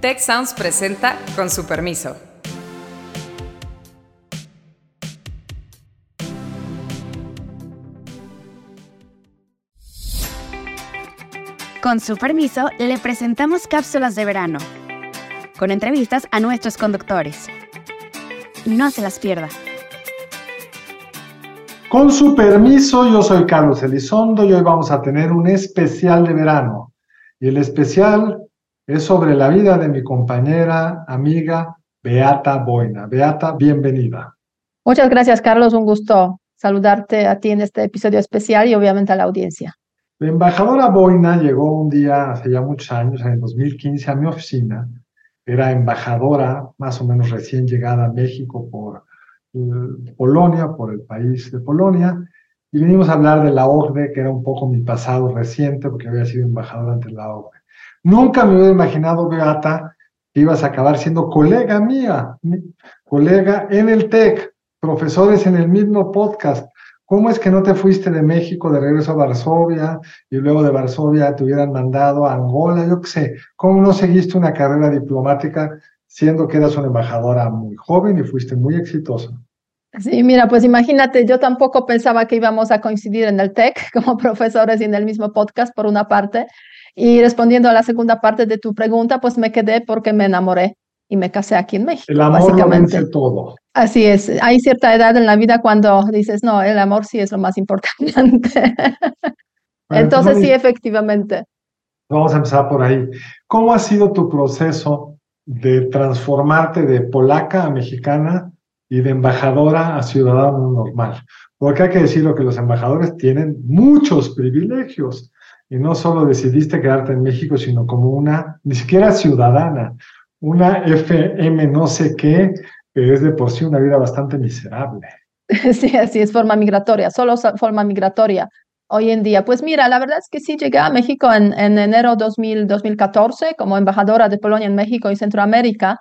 Tech Sounds presenta con su permiso. Con su permiso, le presentamos cápsulas de verano, con entrevistas a nuestros conductores. No se las pierda. Con su permiso, yo soy Carlos Elizondo y hoy vamos a tener un especial de verano. Y el especial es sobre la vida de mi compañera, amiga Beata Boina. Beata, bienvenida. Muchas gracias, Carlos. Un gusto saludarte a ti en este episodio especial y obviamente a la audiencia. La embajadora Boina llegó un día, hace ya muchos años, en el 2015, a mi oficina. Era embajadora, más o menos recién llegada a México por Polonia, por el país de Polonia, y vinimos a hablar de la OCDE, que era un poco mi pasado reciente, porque había sido embajador ante la OCDE. Nunca me hubiera imaginado, Beata, que ibas a acabar siendo colega mía, colega en el TEC, profesores en el mismo podcast. ¿Cómo es que no te fuiste de México de regreso a Varsovia y luego de Varsovia te hubieran mandado a Angola? Yo qué sé. ¿Cómo no seguiste una carrera diplomática siendo que eras una embajadora muy joven y fuiste muy exitosa? Sí, mira, pues imagínate, yo tampoco pensaba que íbamos a coincidir en el TEC como profesores y en el mismo podcast, por una parte. Y respondiendo a la segunda parte de tu pregunta, pues me quedé porque me enamoré y me casé aquí en México. El amor básicamente. todo. Así es. Hay cierta edad en la vida cuando dices, no, el amor sí es lo más importante. Entonces, sí, efectivamente. Vamos a empezar por ahí. ¿Cómo ha sido tu proceso de transformarte de polaca a mexicana y de embajadora a ciudadano normal. Porque hay que decirlo que los embajadores tienen muchos privilegios y no solo decidiste quedarte en México, sino como una, ni siquiera ciudadana, una FM no sé qué, que es de por sí una vida bastante miserable. Sí, así es, forma migratoria, solo forma migratoria hoy en día. Pues mira, la verdad es que sí llegué a México en, en enero 2000, 2014 como embajadora de Polonia en México y Centroamérica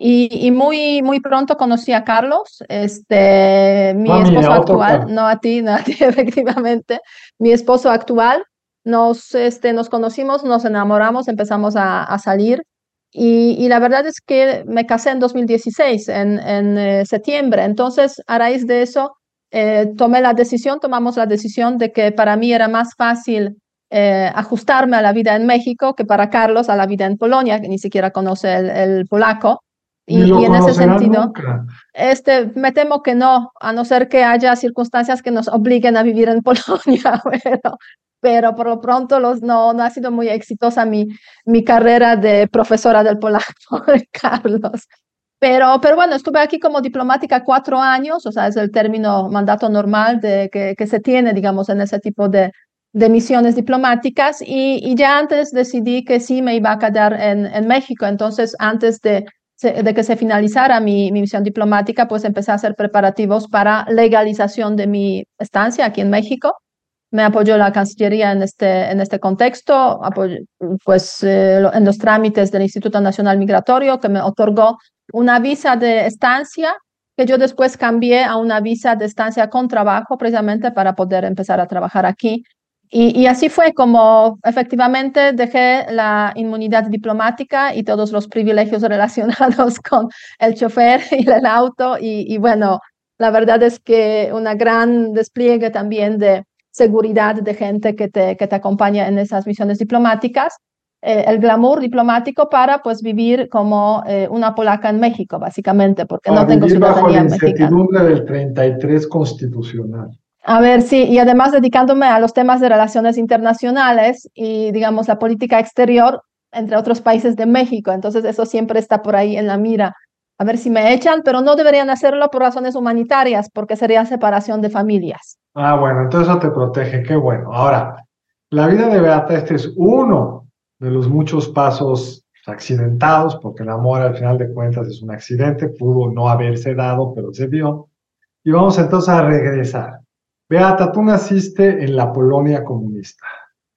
y, muy, muy pronto conocí a Carlos, este, mi esposo actual, no a ti, no a ti, efectivamente, mi esposo actual. Nos, este, nos conocimos, nos enamoramos, empezamos a, a salir y, y, la verdad es que me casé en 2016, en, en eh, septiembre. Entonces, a raíz de eso, eh, tomé la decisión, tomamos la decisión de que para mí era más fácil eh, ajustarme a la vida en México que para Carlos a la vida en Polonia, que ni siquiera conoce el, el polaco. Y, en ese sentido, este, me temo que no, a no ser que haya circunstancias que nos obliguen a vivir en Polonia, pero, pero por lo pronto los, no, no ha sido muy exitosa mi, mi carrera de profesora del polaco, Carlos. Pero, pero bueno, estuve aquí como diplomática cuatro años, o sea, es el término mandato normal de, que, que se tiene, digamos, en ese tipo de, de misiones diplomáticas y, y, ya antes decidí que sí me iba a quedar en, en México. Entonces, antes de de que se finalizara mi, misión diplomática, pues empecé a hacer preparativos para legalización de mi estancia aquí en México. Me apoyó la Cancillería en este, en este contexto, pues eh, en los trámites del Instituto Nacional Migratorio, que me otorgó una visa de estancia que yo después cambié a una visa de estancia con trabajo precisamente para poder empezar a trabajar aquí y, así fue como efectivamente dejé la inmunidad diplomática y todos los privilegios relacionados con el chofer y el auto. Y, bueno, la verdad es que una gran despliegue también de seguridad de gente que te, que te acompaña en esas misiones diplomáticas. Eh, el glamour diplomático para pues vivir como eh, una polaca en México, básicamente, porque no tengo ciudadanía bajo la incertidumbre del 33 constitucional. A ver, sí, y además dedicándome a los temas de relaciones internacionales y, digamos, la política exterior entre otros países de México. Entonces, eso siempre está por ahí en la mira. A ver si me echan, pero no deberían hacerlo por razones humanitarias, porque sería separación de familias. Ah, bueno, entonces eso te protege, qué bueno. Ahora, la vida de Beata, este es uno de los muchos pasos accidentados, porque el amor al final de cuentas es un accidente, pudo no haberse dado, pero se dio. Y vamos entonces a regresar. Beata, tú naciste en la Polonia comunista.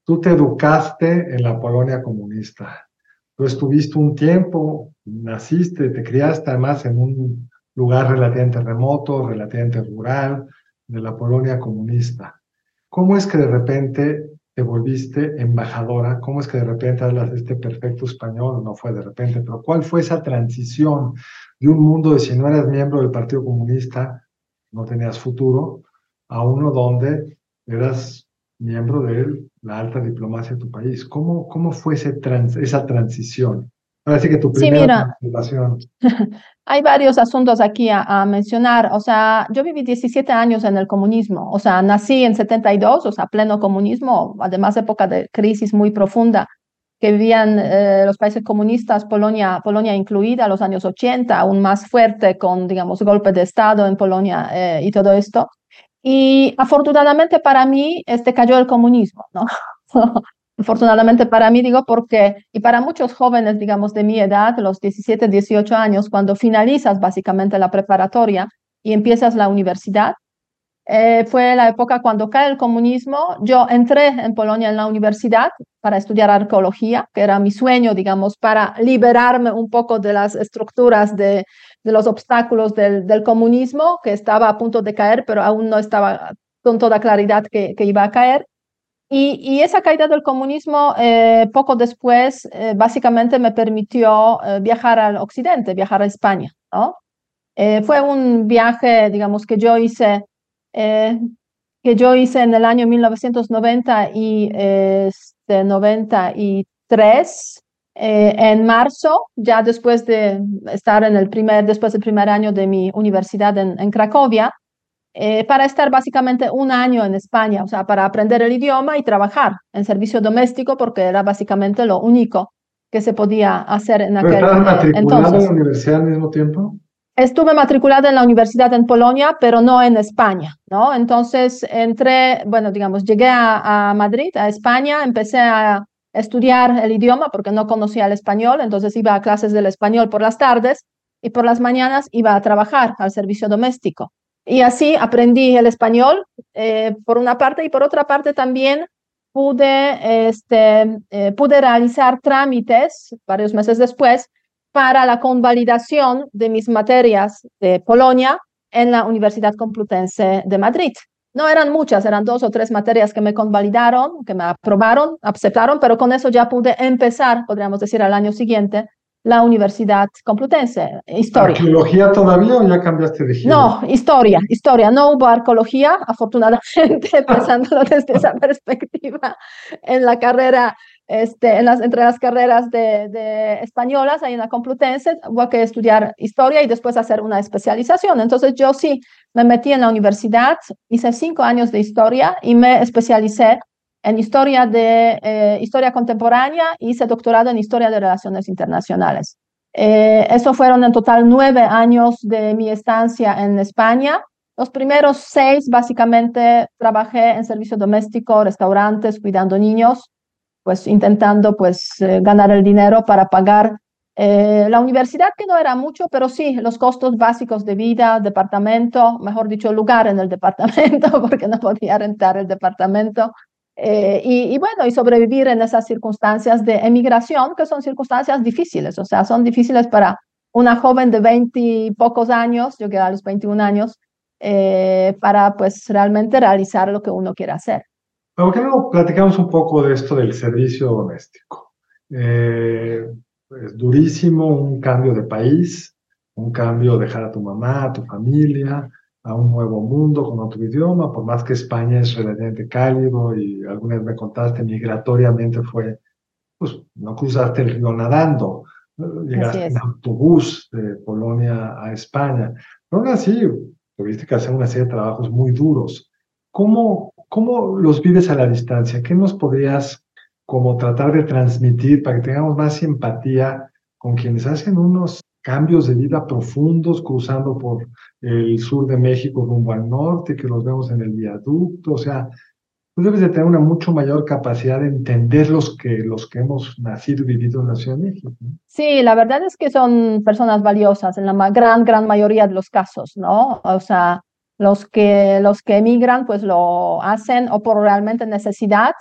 Tú te educaste en la Polonia comunista. Tú estuviste un tiempo, naciste, te criaste además en un lugar relativamente remoto, relativamente rural, de la Polonia comunista. ¿Cómo es que de repente te volviste embajadora? ¿Cómo es que de repente hablas este perfecto español? No fue de repente, pero ¿cuál fue esa transición de un mundo de si no eras miembro del Partido Comunista, no tenías futuro, a uno donde eras miembro de la alta diplomacia de tu país? ¿Cómo, cómo fue ese trans, esa transición? Parece que tu primera sí, mira, hay varios asuntos aquí a, a, mencionar. O sea, yo viví 17 años en el comunismo. O sea, nací en 72, o sea, pleno comunismo, además época de crisis muy profunda que vivían eh, los países comunistas, Polonia, Polonia incluida, los años 80, aún más fuerte con, digamos, golpe de Estado en Polonia eh, y todo esto. Y afortunadamente para mí, este cayó el comunismo, ¿no? Afortunadamente para mí, digo, porque, y para muchos jóvenes, digamos, de mi edad, los 17, 18 años, cuando finalizas básicamente la preparatoria y empiezas la universidad, eh, fue la época cuando cae el comunismo. Yo entré en Polonia en la universidad para estudiar arqueología, que era mi sueño, digamos, para liberarme un poco de las estructuras de, de los obstáculos del, del, comunismo, que estaba a punto de caer, pero aún no estaba con toda claridad que, que iba a caer. Y, esa caída del comunismo eh, poco después eh, básicamente me permitió eh, viajar al occidente, viajar a España. fue un viaje, digamos, que yo hice, que yo hice en el año 1990 y este, 93, en marzo, ya después de estar en el primer, después del primer año de mi universidad en Cracovia. Eh, para estar básicamente un año en España, o sea, para aprender el idioma y trabajar en servicio doméstico, porque era básicamente lo único que se podía hacer en aquel ¿Pero matriculada entonces. en la universidad al mismo tiempo? Estuve matriculada en la universidad en Polonia, pero no en España, ¿no? Entonces entré, bueno, digamos, llegué a, a Madrid, a España, empecé a estudiar el idioma porque no conocía el español, entonces iba a clases del español por las tardes y por las mañanas iba a trabajar al servicio doméstico. Y así aprendí el español, eh, por una parte, y por otra parte también pude, este, eh, pude realizar trámites varios meses después para la convalidación de mis materias de Polonia en la Universidad Complutense de Madrid. No eran muchas, eran dos o tres materias que me convalidaron, que me aprobaron, aceptaron, pero con eso ya pude empezar, podríamos decir, al año siguiente la Universidad Complutense, historia. ¿Arqueología todavía o ya cambiaste de giro? No, historia, historia. No hubo arqueología, afortunadamente, pensándolo desde esa perspectiva, en la carrera, este, en las, entre las carreras de, de españolas, ahí en la Complutense, hubo que estudiar historia y después hacer una especialización. Entonces yo sí me metí en la universidad, hice cinco años de historia y me especialicé en historia de eh, historia contemporánea y doctorado en historia de relaciones internacionales. Eh, eso fueron en total nueve años de mi estancia en España. Los primeros seis básicamente trabajé en servicio doméstico, restaurantes, cuidando niños, pues intentando pues eh, ganar el dinero para pagar eh, la universidad, que no era mucho, pero sí los costos básicos de vida, departamento, mejor dicho, lugar en el departamento, porque no podía rentar el departamento, eh, y, y, bueno, y sobrevivir en esas circunstancias de emigración, que son circunstancias difíciles, o sea, son difíciles para una joven de 20 y pocos años, yo que a los 21 años, eh, para pues realmente realizar lo que uno quiere hacer. ¿Por qué no platicamos un poco de esto del servicio doméstico? Eh, es durísimo un cambio de país, un cambio, dejar a tu mamá, a tu familia, a un nuevo mundo con otro idioma, por más que España es relativamente cálido y alguna vez me contaste, migratoriamente fue, pues no cruzaste el río nadando, llegaste en autobús de Polonia a España. Pero aún así, tuviste que hacer una serie de trabajos muy duros. ¿Cómo, ¿Cómo los vives a la distancia? ¿Qué nos podrías como tratar de transmitir para que tengamos más empatía con quienes hacen unos cambios de vida profundos cruzando por el sur de México rumbo al norte, que los vemos en el viaducto, o sea, tú debes de tener una mucho mayor capacidad de entender los que, los que hemos nacido y vivido en la México. Sí, la verdad es que son personas valiosas en la gran, gran mayoría de los casos, ¿no? O sea, los que, los que emigran pues lo hacen o por realmente necesidad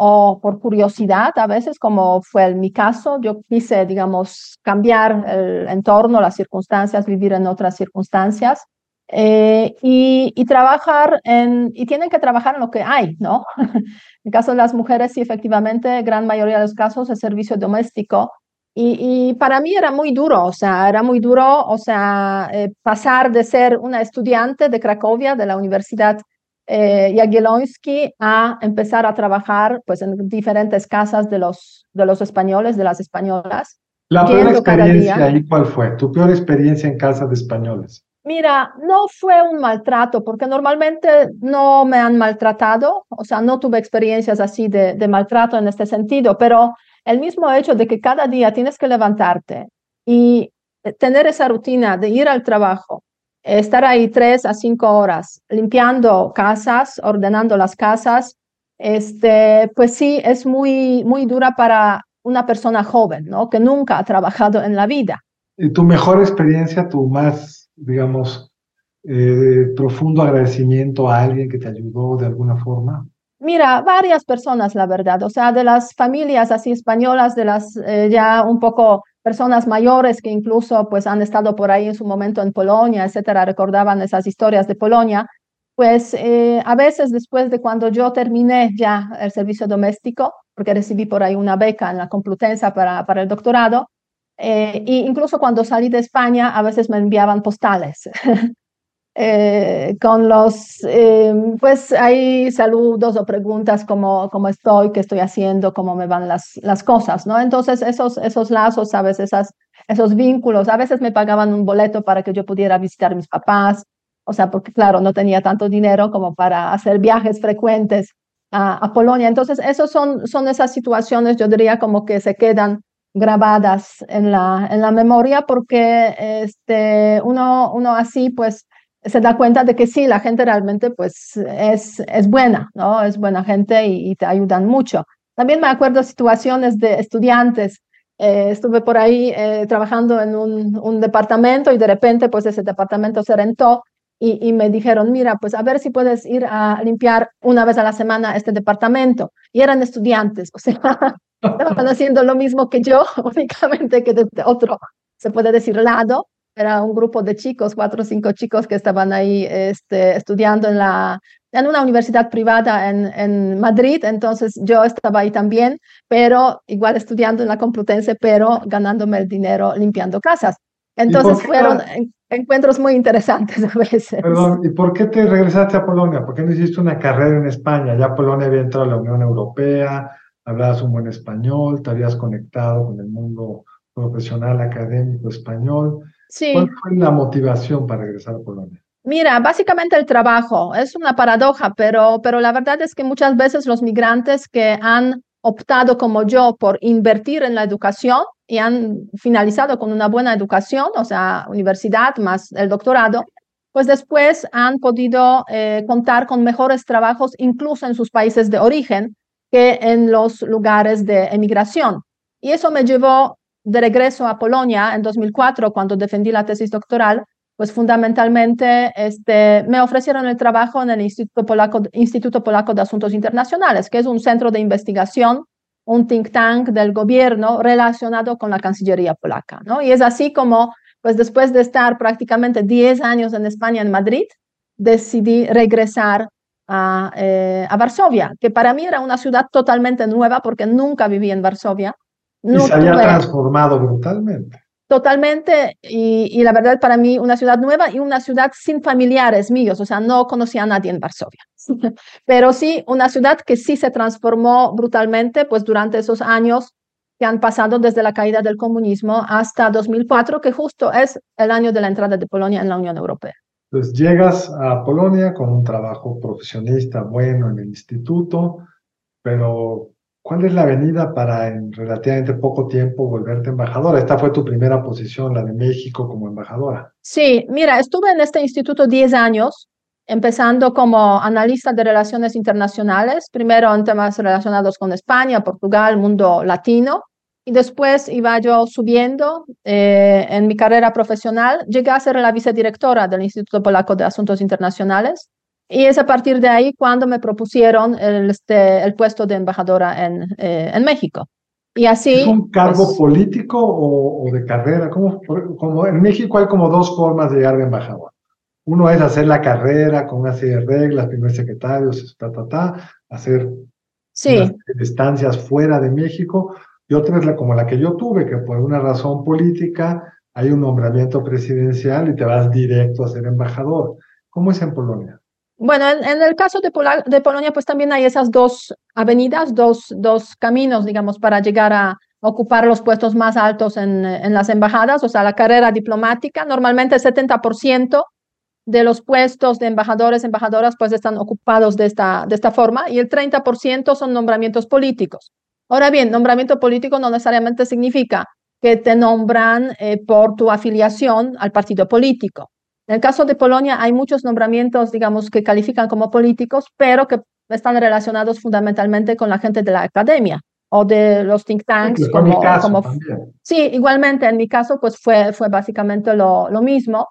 o por curiosidad a veces, como fue en mi caso, yo quise, digamos, cambiar el entorno, las circunstancias, vivir en otras circunstancias. eh, y, y, trabajar en, y tienen que trabajar en lo que hay, ¿no? en el caso de las mujeres, sí, efectivamente, gran mayoría de los casos, el servicio doméstico. Y, y para mí era muy duro, o sea, era muy duro, o sea, eh, pasar de ser una estudiante de Cracovia, de la Universidad eh, Jagiellonski, a empezar a trabajar pues, en diferentes casas de los, de los españoles, de las españolas. La peor experiencia ahí, ¿cuál fue? ¿Tu peor experiencia en casas de españoles? Mira, no fue un maltrato, porque normalmente no me han maltratado, o sea, no tuve experiencias así de, de, maltrato en este sentido, pero el mismo hecho de que cada día tienes que levantarte y tener esa rutina de ir al trabajo, estar ahí tres a cinco horas limpiando casas, ordenando las casas, este, pues sí, es muy, muy dura para una persona joven, ¿no? Que nunca ha trabajado en la vida. ¿Y tu mejor experiencia, tu más digamos, eh, profundo agradecimiento a alguien que te ayudó de alguna forma? Mira, varias personas, la verdad, o sea, de las familias así españolas, de las eh, ya un poco personas mayores que incluso pues han estado por ahí en su momento en Polonia, etcétera, recordaban esas historias de Polonia, pues eh, a veces después de cuando yo terminé ya el servicio doméstico, porque recibí por ahí una beca en la Complutense para, para el doctorado, eh, y incluso cuando salí de España, a veces me enviaban postales. eh, con los, eh, pues hay saludos o preguntas como cómo estoy, qué estoy haciendo, cómo me van las, las cosas, ¿no? Entonces esos, esos lazos, ¿sabes? Esas, esos vínculos, a veces me pagaban un boleto para que yo pudiera visitar a mis papás, o sea, porque claro, no tenía tanto dinero como para hacer viajes frecuentes a, a Polonia. Entonces, esos son, son esas situaciones, yo diría, como que se quedan grabadas en la, en la memoria porque este, uno, uno así pues se da cuenta de que sí, la gente realmente pues es, es buena, ¿no? Es buena gente y, te ayudan mucho. También me acuerdo situaciones de estudiantes. Eh, estuve por ahí eh, trabajando en un, un, departamento y de repente pues ese departamento se rentó y, y, me dijeron, mira, pues a ver si puedes ir a limpiar una vez a la semana este departamento. Y eran estudiantes, o sea, estaban haciendo lo mismo que yo, únicamente que desde otro, se puede decir, lado. Era un grupo de chicos, cuatro o cinco chicos que estaban ahí este, estudiando en, la, en una universidad privada en, en Madrid. Entonces yo estaba ahí también, pero igual estudiando en la Complutense, pero ganándome el dinero limpiando casas. Entonces fueron encuentros muy interesantes a veces. Perdón, ¿y por qué te regresaste a Polonia? ¿Por qué no hiciste una carrera en España? Ya Polonia había entrado a la Unión Europea, hablabas un buen español, te habías conectado con el mundo profesional, académico español. Sí. ¿Cuál fue la motivación para regresar a Polonia? Mira, básicamente el trabajo. Es una paradoja, pero, pero la verdad es que muchas veces los migrantes que han optado como yo por invertir en la educación y han finalizado con una buena educación, o sea, universidad más el doctorado, pues después han podido eh, contar con mejores trabajos incluso en sus países de origen, que en los lugares de emigración. Y eso me llevó de regreso a Polonia en 2004, cuando defendí la tesis doctoral, pues fundamentalmente este, me ofrecieron el trabajo en el Instituto Polaco, de Asuntos Internacionales, que es un centro de investigación, un think tank del gobierno relacionado con la Cancillería polaca. ¿no? Y es así como, pues después de estar prácticamente 10 años en España, en Madrid, decidí regresar eh, a, Varsovia, que para mí era una ciudad totalmente nueva porque nunca viví en Varsovia. No y se había transformado brutalmente. Totalmente, y, y, la verdad para mí una ciudad nueva y una ciudad sin familiares míos, o sea, no conocía a nadie en Varsovia, pero sí una ciudad que sí se transformó brutalmente, pues durante esos años que han pasado desde la caída del comunismo hasta 2004, que justo es el año de la entrada de Polonia en la Unión Europea. Entonces llegas a Polonia con un trabajo profesionista bueno en el instituto, pero ¿cuál es la avenida para en relativamente poco tiempo volverte embajadora? Esta fue tu primera posición, la de México como embajadora. Sí, mira, estuve en este instituto 10 años, empezando como analista de relaciones internacionales, primero en temas relacionados con España, Portugal, mundo latino, y después iba yo subiendo eh, en mi carrera profesional. Llegué a ser la vicedirectora del Instituto Polaco de Asuntos Internacionales y es a partir de ahí cuando me propusieron el, este, el puesto de embajadora en, eh, en México. Y así, ¿Es un cargo pues, político o, o, de carrera? Como, como en México hay como dos formas de llegar de embajador. Uno es hacer la carrera con una serie de reglas, primer secretario, ta, ta, ta, hacer sí. estancias fuera de México, y otra es la, como la que yo tuve, que por una razón política hay un nombramiento presidencial y te vas directo a ser embajador. ¿Cómo es en Polonia? Bueno, en, el caso de, Polonia, pues también hay esas dos avenidas, dos, dos caminos, digamos, para llegar a ocupar los puestos más altos en, en las embajadas, o sea, la carrera diplomática. Normalmente el 70% de los puestos de embajadores, embajadoras, pues están ocupados de esta, de esta forma y el 30% son nombramientos políticos. Ahora bien, nombramiento político no necesariamente significa que te nombran eh, por tu afiliación al partido político. En el caso de Polonia hay muchos nombramientos, digamos, que califican como políticos, pero que están relacionados fundamentalmente con la gente de la academia o de los think tanks. como, como, sí, igualmente en mi caso, pues fue, fue básicamente lo, lo mismo.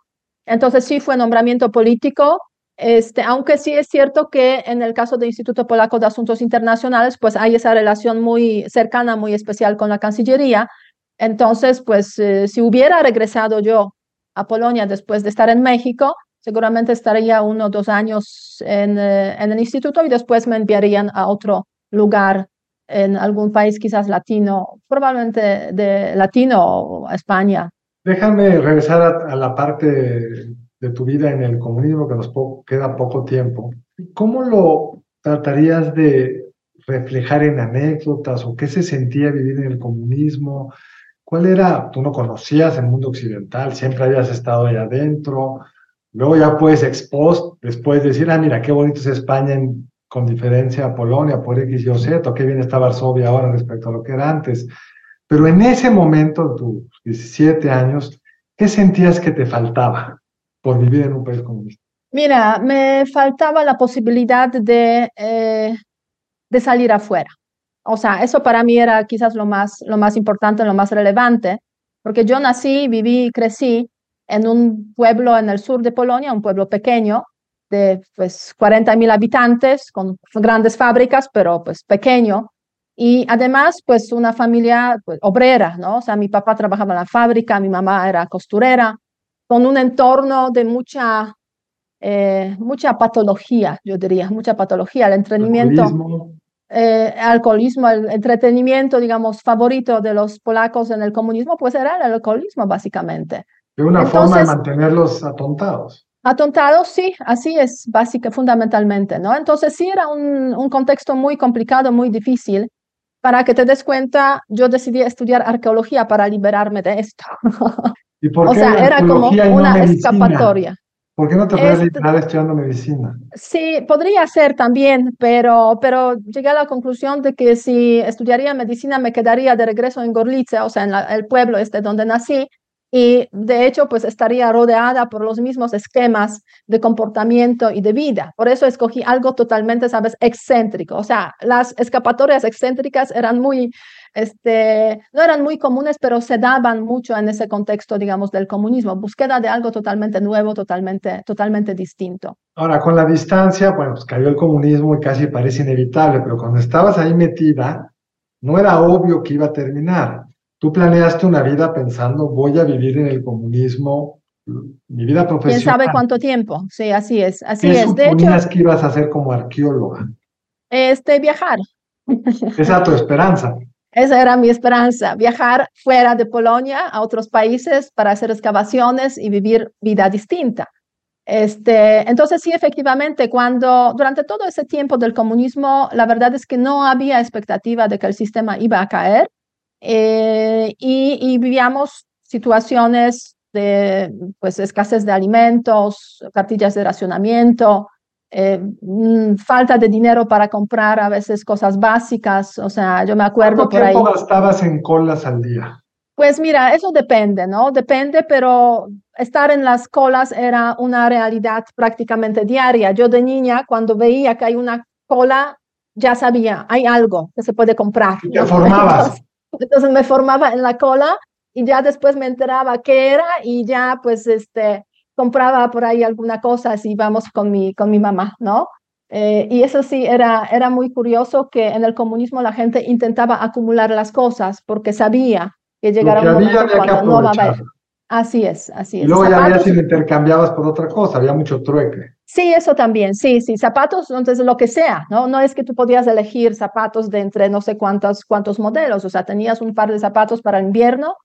Entonces sí fue nombramiento político, este, aunque sí es cierto que en el caso del Instituto Polaco de Asuntos Internacionales, pues hay esa relación muy cercana, muy especial con la Cancillería. Entonces, pues eh, si hubiera regresado yo a Polonia después de estar en México, seguramente estaría uno o dos años en, eh, en el instituto y después me enviarían a otro lugar en algún país quizás latino, probablemente de latino o a España. Déjame regresar a la parte de tu vida en el comunismo, que nos queda poco tiempo, ¿cómo lo tratarías de reflejar en anécdotas o qué se sentía vivir en el comunismo? ¿Cuál era? Tú no conocías el mundo occidental, siempre habías estado ahí adentro. Luego ya puedes expost, después decir, ah, mira, qué bonito es España con diferencia a Polonia por X y o Z, qué bien está Varsovia ahora respecto a lo que era antes. Pero en ese momento, tus 17 años, ¿qué sentías que te faltaba? por vivir en un país comunista? Mira, me faltaba la posibilidad de, eh, de salir afuera. O sea, eso para mí era quizás lo más, lo más importante, lo más relevante, porque yo nací, viví, crecí en un pueblo en el sur de Polonia, un pueblo pequeño, de pues 40 mil habitantes, con grandes fábricas, pero pues pequeño. Y además, pues una familia pues, obrera, ¿no? O sea, mi papá trabajaba en la fábrica, mi mamá era costurera, con un entorno de mucha, eh, mucha patología, yo diría, mucha patología, el entrenamiento. Alcoholismo. Eh, alcoholismo, el entretenimiento, digamos, favorito de los polacos en el comunismo, pues era el alcoholismo, básicamente. De una forma de mantenerlos atontados. Atontados, sí, así es, básica, fundamentalmente, ¿no? Entonces sí era un, un contexto muy complicado, muy difícil. Para que te des cuenta, yo decidí estudiar arqueología para liberarme de esto. ¿Y por o qué sea, era como una escapatoria. ¿Por qué no te puedes este, estudiando medicina? Sí, podría ser también, pero, pero llegué a la conclusión de que si estudiaría medicina me quedaría de regreso en Gorlice, o sea, en el pueblo este donde nací, y de hecho pues estaría rodeada por los mismos esquemas de comportamiento y de vida. Por eso escogí algo totalmente, sabes, excéntrico. O sea, las escapatorias excéntricas eran muy este, no eran muy comunes, pero se daban mucho en ese contexto, digamos, del comunismo, búsqueda de algo totalmente nuevo, totalmente, totalmente distinto. Ahora, con la distancia, bueno, pues cayó el comunismo y casi parece inevitable, pero cuando estabas ahí metida, no era obvio que iba a terminar. Tú planeaste una vida pensando, voy a vivir en el comunismo, mi vida profesional. ¿Quién sabe cuánto tiempo? Sí, así es, así ¿Qué es. De hecho, que ibas a hacer como arqueóloga? Este, viajar. Esa tu esperanza. Esa era mi esperanza, viajar fuera de Polonia a otros países para hacer excavaciones y vivir vida distinta. Este, entonces, sí, efectivamente, cuando durante todo ese tiempo del comunismo, la verdad es que no había expectativa de que el sistema iba a caer eh, y, y, vivíamos situaciones de pues, escasez de alimentos, cartillas de racionamiento, eh, mm, falta de dinero para comprar a veces cosas básicas, o sea, yo me acuerdo por ahí. ¿Cuánto gastabas en colas al día? Pues mira, eso depende, ¿no? Depende, pero estar en las colas era una realidad prácticamente diaria. Yo de niña, cuando veía que hay una cola, ya sabía, hay algo que se puede comprar. Y te formabas. entonces me formaba en la cola y ya después me enteraba qué era y ya pues este compraba por ahí alguna cosa si íbamos con mi, con mi mamá, ¿no? Eh, y eso sí, era, era muy curioso que en el comunismo la gente intentaba acumular las cosas porque sabía que llegara un momento cuando no va a haber. Así es, así es. Y luego ya había si intercambiabas por otra cosa, había mucho trueque. Sí, eso también, sí, sí, zapatos, entonces lo que sea, ¿no? No es que tú podías elegir zapatos de entre no sé cuántos, cuántos modelos, o sea, tenías un par de zapatos para invierno,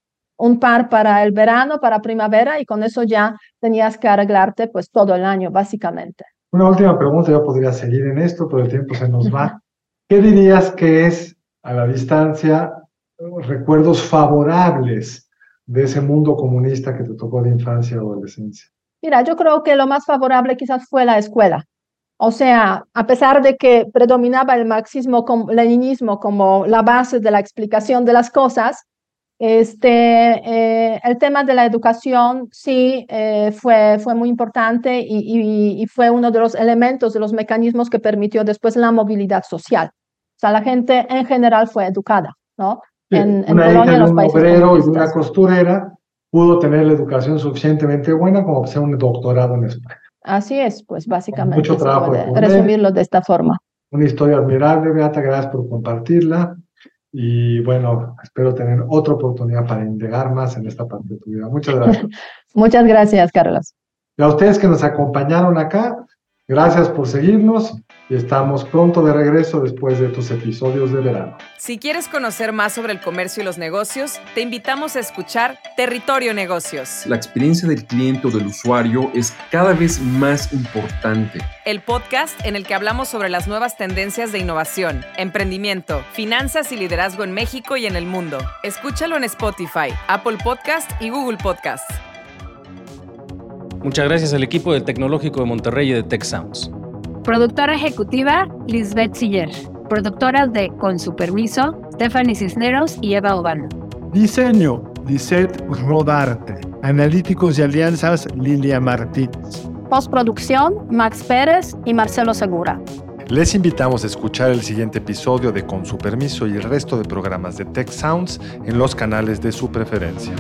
un par para el verano, para primavera, y con eso ya tenías que arreglarte pues todo el año, básicamente. Una última pregunta, yo podría seguir en esto, pero el tiempo se nos va. ¿Qué dirías que es a la distancia recuerdos favorables de ese mundo comunista que te tocó de infancia y adolescencia? Mira, yo creo que lo más favorable quizás fue la escuela. O sea, a pesar de que predominaba el marxismo-leninismo como la base de la explicación de las cosas, este, eh, el tema de la educación sí eh, fue, fue muy importante y, y, fue uno de los elementos, de los mecanismos que permitió después la movilidad social. O sea, la gente en general fue educada, ¿no? en, una Polonia, de un obrero y de una costurera pudo tener la educación suficientemente buena como hacer un doctorado en España. Así es, pues básicamente. mucho trabajo. resumirlo de esta forma. Una historia admirable, Beata, gracias por compartirla. Y bueno, espero tener otra oportunidad para indagar más en esta parte de tu vida. Muchas gracias. Muchas gracias, Carlos. Y a ustedes que nos acompañaron acá, gracias por seguirnos y estamos pronto de regreso después de tus episodios de verano. Si quieres conocer más sobre el comercio y los negocios, te invitamos a escuchar Territorio Negocios. La experiencia del cliente o del usuario es cada vez más importante. El podcast en el que hablamos sobre las nuevas tendencias de innovación, emprendimiento, finanzas y liderazgo en México y en el mundo. Escúchalo en Spotify, Apple Podcast y Google Podcast. Muchas gracias al equipo del Tecnológico de Monterrey y de Tech Sounds. Productora ejecutiva, Lisbeth Siller. Productoras de Con su permiso, Stephanie Cisneros y Eva Obano. Diseño, Lisette Rodarte. Analíticos y alianzas, Lilia Martínez. Postproducción, Max Pérez y Marcelo Segura. Les invitamos a escuchar el siguiente episodio de Con su permiso y el resto de programas de Tech Sounds en los canales de su preferencia.